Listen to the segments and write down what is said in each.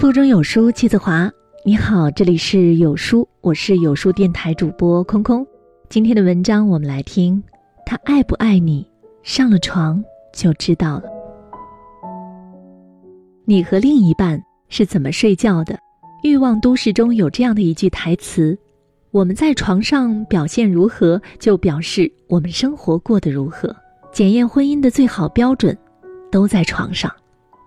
腹中有书气自华。你好，这里是有书，我是有书电台主播空空。今天的文章我们来听，他爱不爱你，上了床就知道了。你和另一半是怎么睡觉的？欲望都市中有这样的一句台词：我们在床上表现如何，就表示我们生活过得如何。检验婚姻的最好标准，都在床上。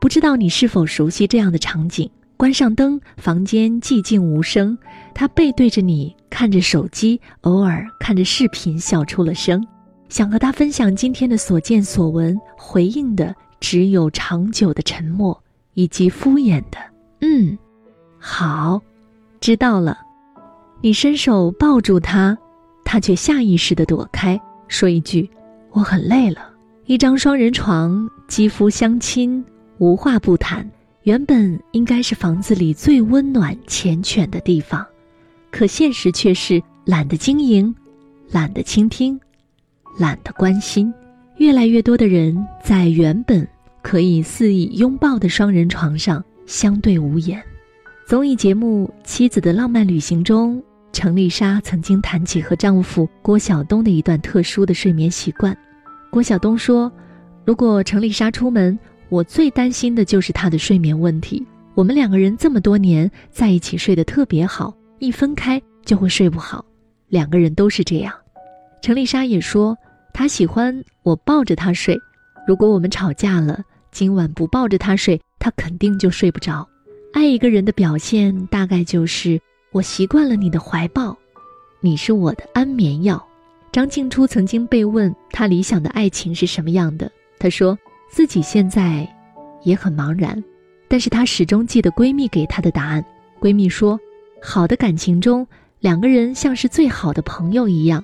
不知道你是否熟悉这样的场景？关上灯，房间寂静无声。他背对着你，看着手机，偶尔看着视频，笑出了声。想和他分享今天的所见所闻，回应的只有长久的沉默，以及敷衍的“嗯，好，知道了。”你伸手抱住他，他却下意识地躲开，说一句：“我很累了。”一张双人床，肌肤相亲，无话不谈。原本应该是房子里最温暖、缱绻的地方，可现实却是懒得经营，懒得倾听，懒得关心。越来越多的人在原本可以肆意拥抱的双人床上相对无言。综艺节目《妻子的浪漫旅行》中，程丽莎曾经谈起和丈夫郭晓东的一段特殊的睡眠习惯。郭晓东说：“如果程丽莎出门。”我最担心的就是他的睡眠问题。我们两个人这么多年在一起睡得特别好，一分开就会睡不好。两个人都是这样。程丽莎也说，她喜欢我抱着她睡。如果我们吵架了，今晚不抱着她睡，她肯定就睡不着。爱一个人的表现，大概就是我习惯了你的怀抱，你是我的安眠药。张静初曾经被问她理想的爱情是什么样的，她说。自己现在也很茫然，但是她始终记得闺蜜给她的答案。闺蜜说：“好的感情中，两个人像是最好的朋友一样，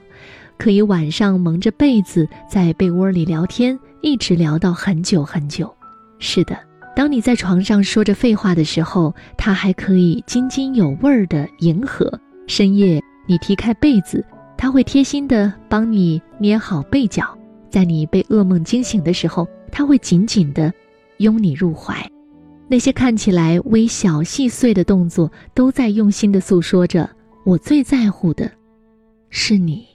可以晚上蒙着被子在被窝里聊天，一直聊到很久很久。”是的，当你在床上说着废话的时候，他还可以津津有味儿的迎合。深夜你踢开被子，他会贴心的帮你捏好被角。在你被噩梦惊醒的时候。他会紧紧地拥你入怀，那些看起来微小细碎的动作，都在用心地诉说着我最在乎的，是你。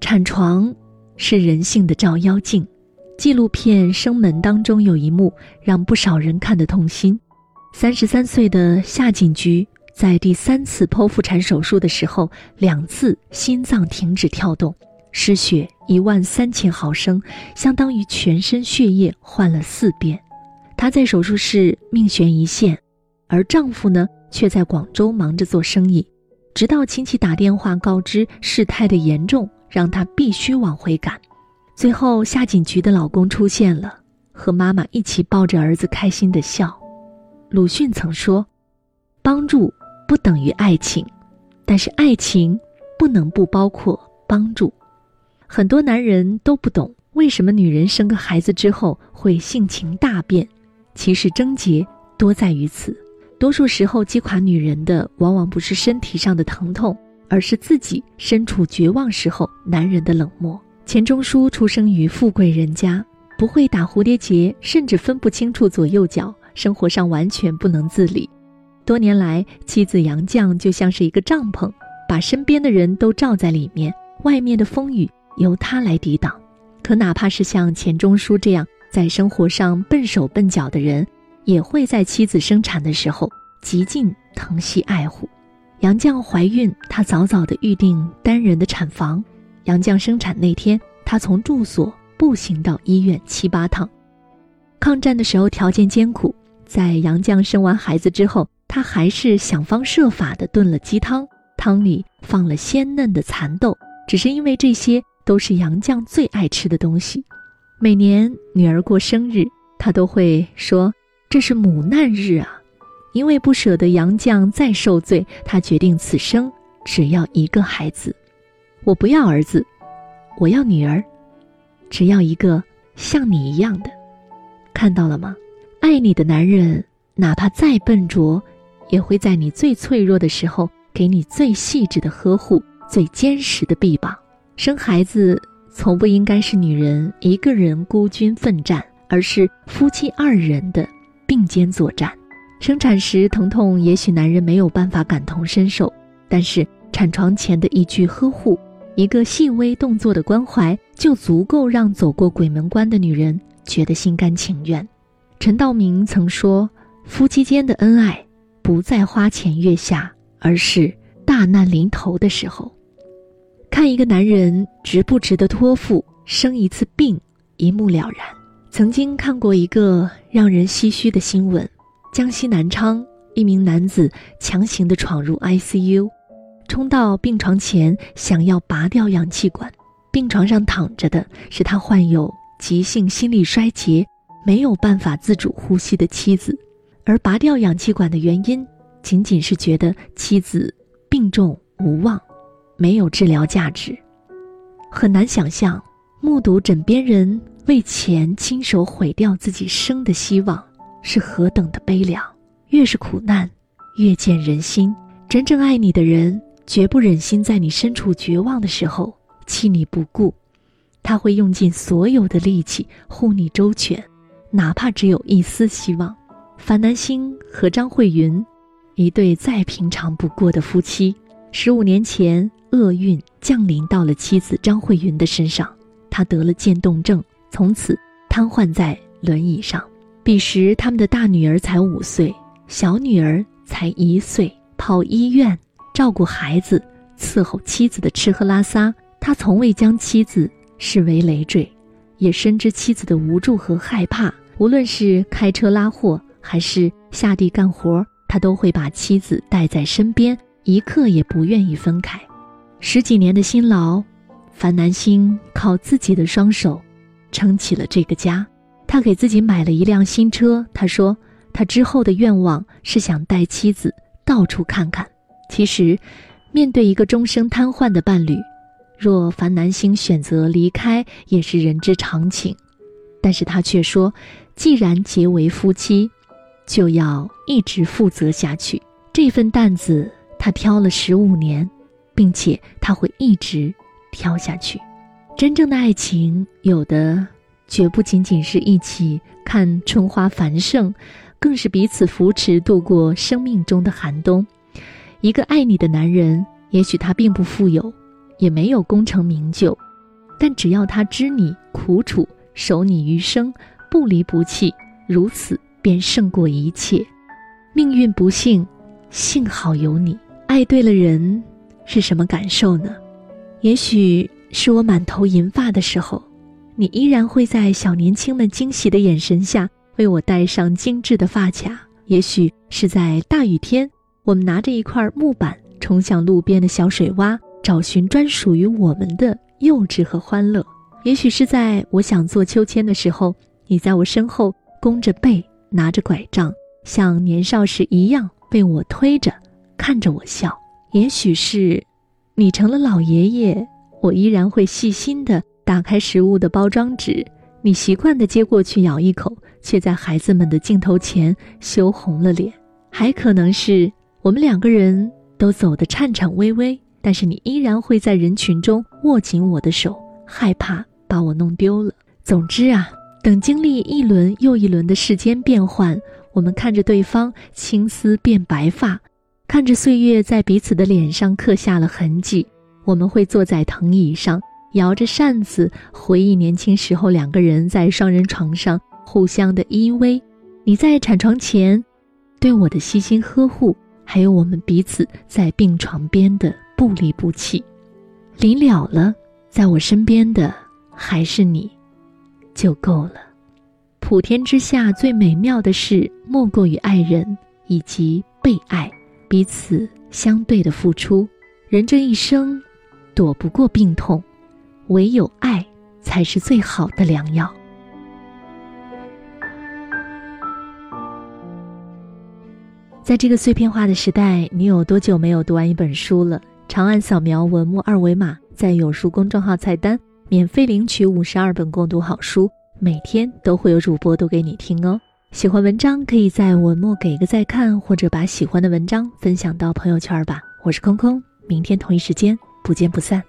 产床是人性的照妖镜。纪录片《生门》当中有一幕让不少人看得痛心：三十三岁的夏锦菊在第三次剖腹产手术的时候，两次心脏停止跳动。失血一万三千毫升，相当于全身血液换了四遍。她在手术室命悬一线，而丈夫呢，却在广州忙着做生意。直到亲戚打电话告知事态的严重，让她必须往回赶。最后，夏锦菊的老公出现了，和妈妈一起抱着儿子开心的笑。鲁迅曾说：“帮助不等于爱情，但是爱情不能不包括帮助。”很多男人都不懂为什么女人生个孩子之后会性情大变，其实症结多在于此。多数时候击垮女人的往往不是身体上的疼痛，而是自己身处绝望时候男人的冷漠。钱钟书出生于富贵人家，不会打蝴蝶结，甚至分不清楚左右脚，生活上完全不能自理。多年来，妻子杨绛就像是一个帐篷，把身边的人都罩在里面，外面的风雨。由他来抵挡，可哪怕是像钱钟书这样在生活上笨手笨脚的人，也会在妻子生产的时候极尽疼惜爱护。杨绛怀孕，他早早的预定单人的产房。杨绛生产那天，他从住所步行到医院七八趟。抗战的时候条件艰苦，在杨绛生完孩子之后，他还是想方设法的炖了鸡汤，汤里放了鲜嫩的蚕豆，只是因为这些。都是杨绛最爱吃的东西。每年女儿过生日，他都会说：“这是母难日啊！”因为不舍得杨绛再受罪，他决定此生只要一个孩子。我不要儿子，我要女儿，只要一个像你一样的。看到了吗？爱你的男人，哪怕再笨拙，也会在你最脆弱的时候，给你最细致的呵护，最坚实的臂膀。生孩子从不应该是女人一个人孤军奋战，而是夫妻二人的并肩作战。生产时疼痛，也许男人没有办法感同身受，但是产床前的一句呵护，一个细微动作的关怀，就足够让走过鬼门关的女人觉得心甘情愿。陈道明曾说：“夫妻间的恩爱，不在花前月下，而是大难临头的时候。看一个男人值不值得托付，生一次病，一目了然。”曾经看过一个让人唏嘘的新闻：江西南昌一名男子强行的闯入 ICU，冲到病床前想要拔掉氧气管。病床上躺着的是他患有急性心力衰竭、没有办法自主呼吸的妻子，而拔掉氧气管的原因仅仅是觉得妻子病重无望，没有治疗价值。很难想象，目睹枕边人。为钱亲手毁掉自己生的希望，是何等的悲凉！越是苦难，越见人心。真正爱你的人，绝不忍心在你身处绝望的时候弃你不顾，他会用尽所有的力气护你周全，哪怕只有一丝希望。樊南星和张慧云，一对再平常不过的夫妻，十五年前厄运降临到了妻子张慧云的身上，她得了渐冻症。从此瘫痪在轮椅上。彼时，他们的大女儿才五岁，小女儿才一岁。跑医院，照顾孩子，伺候妻子的吃喝拉撒，他从未将妻子视为累赘，也深知妻子的无助和害怕。无论是开车拉货，还是下地干活，他都会把妻子带在身边，一刻也不愿意分开。十几年的辛劳，樊南星靠自己的双手。撑起了这个家，他给自己买了一辆新车。他说，他之后的愿望是想带妻子到处看看。其实，面对一个终生瘫痪的伴侣，若樊南星选择离开，也是人之常情。但是他却说，既然结为夫妻，就要一直负责下去。这份担子他挑了十五年，并且他会一直挑下去。真正的爱情，有的绝不仅仅是一起看春花繁盛，更是彼此扶持度过生命中的寒冬。一个爱你的男人，也许他并不富有，也没有功成名就，但只要他知你苦楚，守你余生，不离不弃，如此便胜过一切。命运不幸，幸好有你。爱对了人，是什么感受呢？也许。是我满头银发的时候，你依然会在小年轻们惊喜的眼神下为我戴上精致的发卡。也许是在大雨天，我们拿着一块木板冲向路边的小水洼，找寻专属于我们的幼稚和欢乐。也许是在我想做秋千的时候，你在我身后弓着背，拿着拐杖，像年少时一样被我推着，看着我笑。也许是，你成了老爷爷。我依然会细心地打开食物的包装纸，你习惯地接过去咬一口，却在孩子们的镜头前羞红了脸。还可能是我们两个人都走得颤颤巍巍，但是你依然会在人群中握紧我的手，害怕把我弄丢了。总之啊，等经历一轮又一轮的世间变幻，我们看着对方青丝变白发，看着岁月在彼此的脸上刻下了痕迹。我们会坐在藤椅上，摇着扇子，回忆年轻时候两个人在双人床上互相的依偎。你在产床前对我的悉心呵护，还有我们彼此在病床边的不离不弃。临了了，在我身边的还是你，就够了。普天之下最美妙的事，莫过于爱人以及被爱，彼此相对的付出。人这一生。躲不过病痛，唯有爱才是最好的良药。在这个碎片化的时代，你有多久没有读完一本书了？长按扫描文末二维码，在有书公众号菜单免费领取五十二本共读好书，每天都会有主播读给你听哦。喜欢文章，可以在文末给个再看，或者把喜欢的文章分享到朋友圈吧。我是空空，明天同一时间。不见不散。